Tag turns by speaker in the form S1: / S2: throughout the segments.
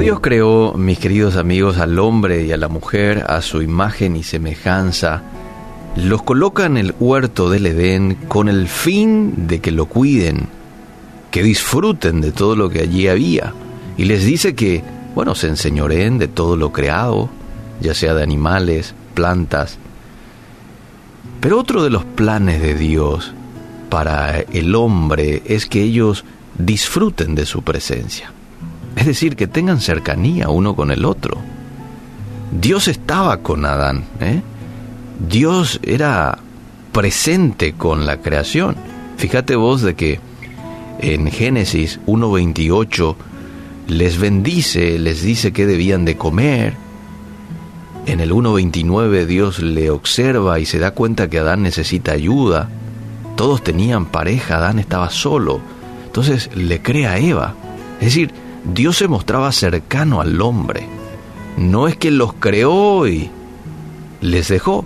S1: Dios creó, mis queridos amigos, al hombre y a la mujer a su imagen y semejanza, los coloca en el huerto del Edén con el fin de que lo cuiden, que disfruten de todo lo que allí había. Y les dice que, bueno, se enseñoreen de todo lo creado, ya sea de animales, plantas. Pero otro de los planes de Dios para el hombre es que ellos disfruten de su presencia. Es decir, que tengan cercanía uno con el otro. Dios estaba con Adán. ¿eh? Dios era presente con la creación. Fíjate vos de que en Génesis 1.28 les bendice, les dice que debían de comer. En el 1.29 Dios le observa y se da cuenta que Adán necesita ayuda. Todos tenían pareja, Adán estaba solo. Entonces le crea a Eva. Es decir, Dios se mostraba cercano al hombre. No es que los creó y les dejó.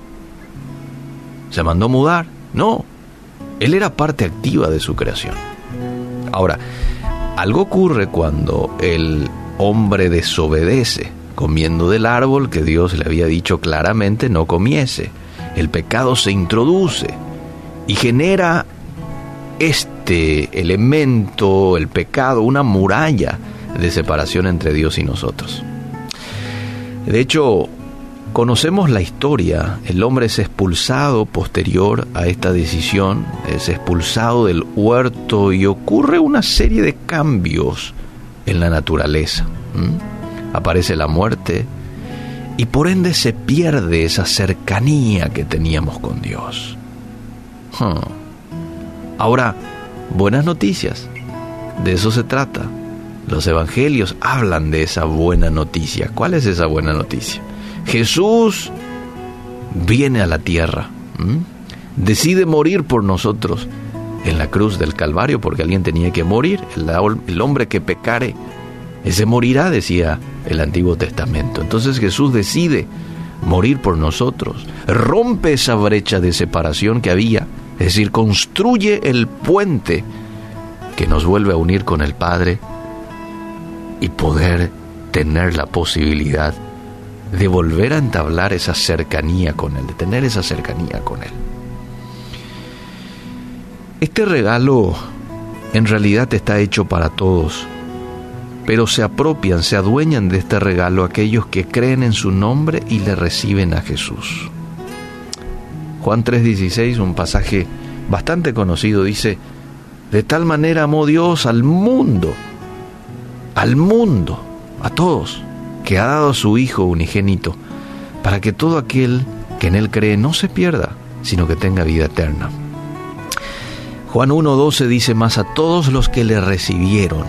S1: Se mandó mudar. No. Él era parte activa de su creación. Ahora, algo ocurre cuando el hombre desobedece, comiendo del árbol que Dios le había dicho claramente no comiese. El pecado se introduce y genera este elemento, el pecado, una muralla de separación entre Dios y nosotros. De hecho, conocemos la historia. El hombre es expulsado posterior a esta decisión, es expulsado del huerto y ocurre una serie de cambios en la naturaleza. Aparece la muerte y por ende se pierde esa cercanía que teníamos con Dios. Ahora, buenas noticias. De eso se trata. Los evangelios hablan de esa buena noticia. ¿Cuál es esa buena noticia? Jesús viene a la tierra, decide morir por nosotros en la cruz del Calvario porque alguien tenía que morir. El, el hombre que pecare, ese morirá, decía el Antiguo Testamento. Entonces Jesús decide morir por nosotros, rompe esa brecha de separación que había, es decir, construye el puente que nos vuelve a unir con el Padre y poder tener la posibilidad de volver a entablar esa cercanía con Él, de tener esa cercanía con Él. Este regalo en realidad está hecho para todos, pero se apropian, se adueñan de este regalo aquellos que creen en su nombre y le reciben a Jesús. Juan 3:16, un pasaje bastante conocido, dice, de tal manera amó Dios al mundo al mundo, a todos, que ha dado a su Hijo unigénito, para que todo aquel que en Él cree no se pierda, sino que tenga vida eterna. Juan 1.12 dice más a todos los que le recibieron,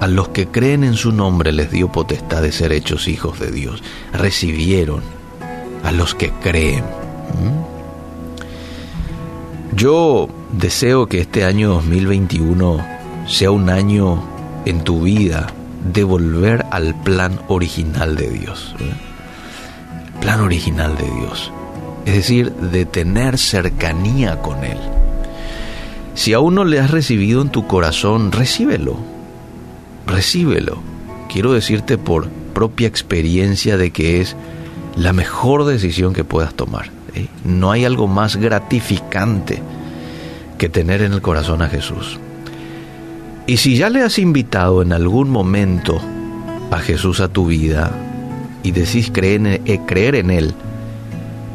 S1: a los que creen en su nombre les dio potestad de ser hechos hijos de Dios. Recibieron a los que creen. ¿Mm? Yo deseo que este año 2021 sea un año en tu vida de volver al plan original de Dios. Plan original de Dios. Es decir, de tener cercanía con Él. Si aún no le has recibido en tu corazón, recíbelo. Recíbelo. Quiero decirte por propia experiencia de que es la mejor decisión que puedas tomar. ¿eh? No hay algo más gratificante que tener en el corazón a Jesús. Y si ya le has invitado en algún momento a Jesús a tu vida y decís creer en, eh, creer en Él,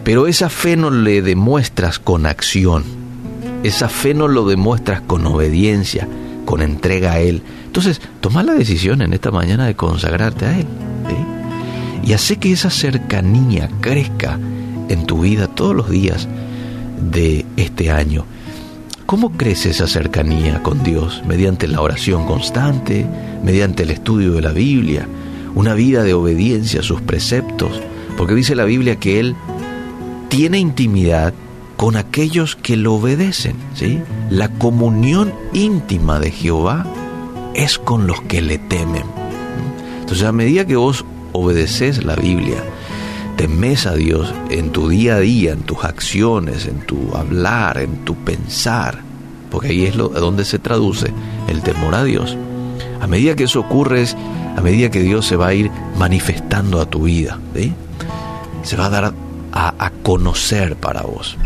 S1: pero esa fe no le demuestras con acción, esa fe no lo demuestras con obediencia, con entrega a Él, entonces toma la decisión en esta mañana de consagrarte a Él. Y hace que esa cercanía crezca en tu vida todos los días de este año. ¿Cómo crece esa cercanía con Dios? Mediante la oración constante, mediante el estudio de la Biblia, una vida de obediencia a sus preceptos, porque dice la Biblia que Él tiene intimidad con aquellos que lo obedecen, ¿sí? La comunión íntima de Jehová es con los que le temen. Entonces, a medida que vos obedeces la Biblia, temes a Dios en tu día a día, en tus acciones, en tu hablar, en tu pensar, porque ahí es donde se traduce el temor a Dios. A medida que eso ocurre, a medida que Dios se va a ir manifestando a tu vida, se va a dar a, a conocer para vos.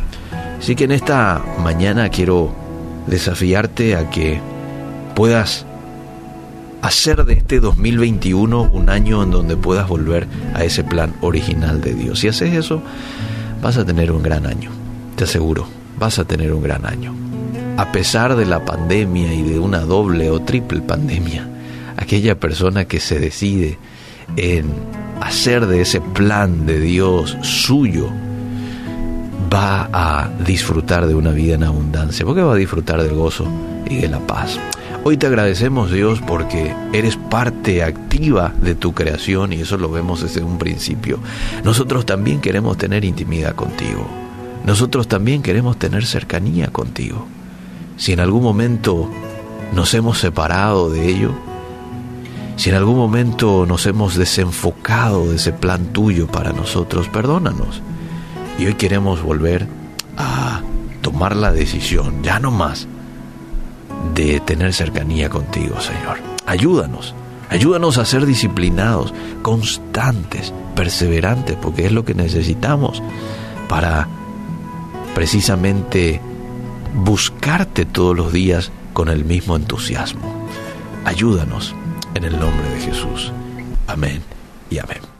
S1: Así que en esta mañana quiero desafiarte a que puedas hacer de este 2021 un año en donde puedas volver a ese plan original de Dios. Si haces eso, vas a tener un gran año, te aseguro, vas a tener un gran año. A pesar de la pandemia y de una doble o triple pandemia, aquella persona que se decide en hacer de ese plan de Dios suyo, va a disfrutar de una vida en abundancia, porque va a disfrutar del gozo y de la paz. Hoy te agradecemos Dios porque eres parte activa de tu creación y eso lo vemos desde un principio. Nosotros también queremos tener intimidad contigo. Nosotros también queremos tener cercanía contigo. Si en algún momento nos hemos separado de ello, si en algún momento nos hemos desenfocado de ese plan tuyo para nosotros, perdónanos. Y hoy queremos volver a tomar la decisión, ya no más, de tener cercanía contigo, Señor. Ayúdanos, ayúdanos a ser disciplinados, constantes, perseverantes, porque es lo que necesitamos para precisamente buscarte todos los días con el mismo entusiasmo. Ayúdanos en el nombre de Jesús. Amén y amén.